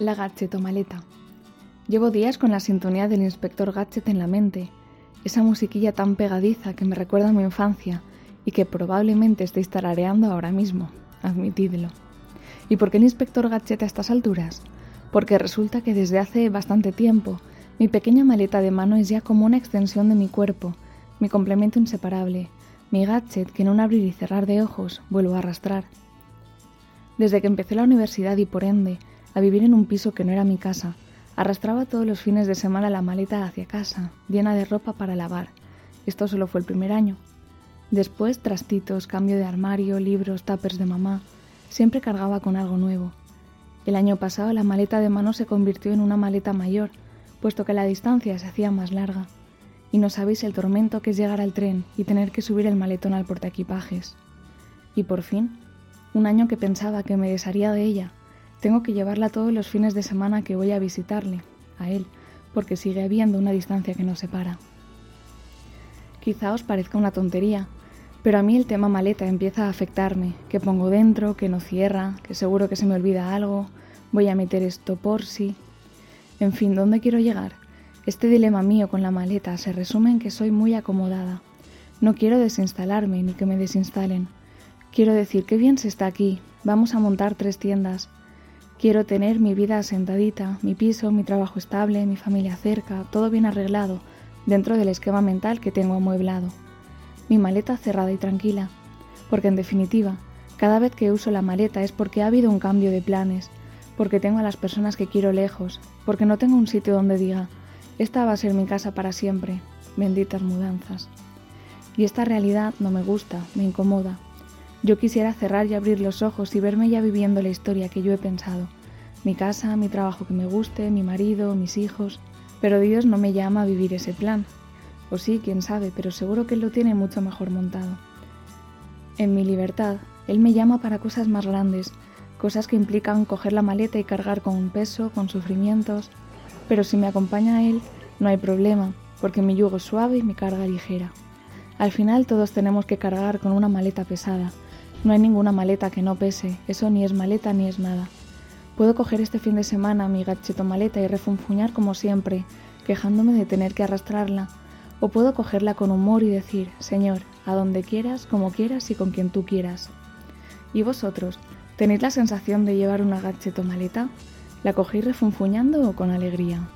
La Maleta. Llevo días con la sintonía del inspector Gadget en la mente, esa musiquilla tan pegadiza que me recuerda a mi infancia y que probablemente estéis tarareando ahora mismo, admitidlo. ¿Y por qué el inspector Gadget a estas alturas? Porque resulta que desde hace bastante tiempo mi pequeña maleta de mano es ya como una extensión de mi cuerpo, mi complemento inseparable, mi gadget que en un abrir y cerrar de ojos vuelvo a arrastrar. Desde que empecé la universidad y por ende a vivir en un piso que no era mi casa. Arrastraba todos los fines de semana la maleta hacia casa, llena de ropa para lavar. Esto solo fue el primer año. Después, trastitos, cambio de armario, libros, tuppers de mamá. Siempre cargaba con algo nuevo. El año pasado la maleta de mano se convirtió en una maleta mayor, puesto que la distancia se hacía más larga. Y no sabéis el tormento que es llegar al tren y tener que subir el maletón al portaequipajes. Y por fin, un año que pensaba que me desharía de ella, tengo que llevarla todos los fines de semana que voy a visitarle, a él, porque sigue habiendo una distancia que nos separa. Quizá os parezca una tontería, pero a mí el tema maleta empieza a afectarme, que pongo dentro, que no cierra, que seguro que se me olvida algo, voy a meter esto por si... En fin, ¿dónde quiero llegar? Este dilema mío con la maleta se resume en que soy muy acomodada. No quiero desinstalarme ni que me desinstalen. Quiero decir, qué bien se está aquí, vamos a montar tres tiendas, Quiero tener mi vida asentadita, mi piso, mi trabajo estable, mi familia cerca, todo bien arreglado, dentro del esquema mental que tengo amueblado. Mi maleta cerrada y tranquila, porque en definitiva, cada vez que uso la maleta es porque ha habido un cambio de planes, porque tengo a las personas que quiero lejos, porque no tengo un sitio donde diga, esta va a ser mi casa para siempre, benditas mudanzas. Y esta realidad no me gusta, me incomoda, yo quisiera cerrar y abrir los ojos y verme ya viviendo la historia que yo he pensado. Mi casa, mi trabajo que me guste, mi marido, mis hijos. Pero Dios no me llama a vivir ese plan. O sí, quién sabe, pero seguro que Él lo tiene mucho mejor montado. En mi libertad, Él me llama para cosas más grandes, cosas que implican coger la maleta y cargar con un peso, con sufrimientos. Pero si me acompaña Él, no hay problema, porque mi yugo es suave y mi carga ligera. Al final todos tenemos que cargar con una maleta pesada, no hay ninguna maleta que no pese, eso ni es maleta ni es nada. Puedo coger este fin de semana mi gacheto maleta y refunfuñar como siempre, quejándome de tener que arrastrarla, o puedo cogerla con humor y decir, Señor, a donde quieras, como quieras y con quien tú quieras. ¿Y vosotros? ¿Tenéis la sensación de llevar una gacheto maleta? ¿La cogéis refunfuñando o con alegría?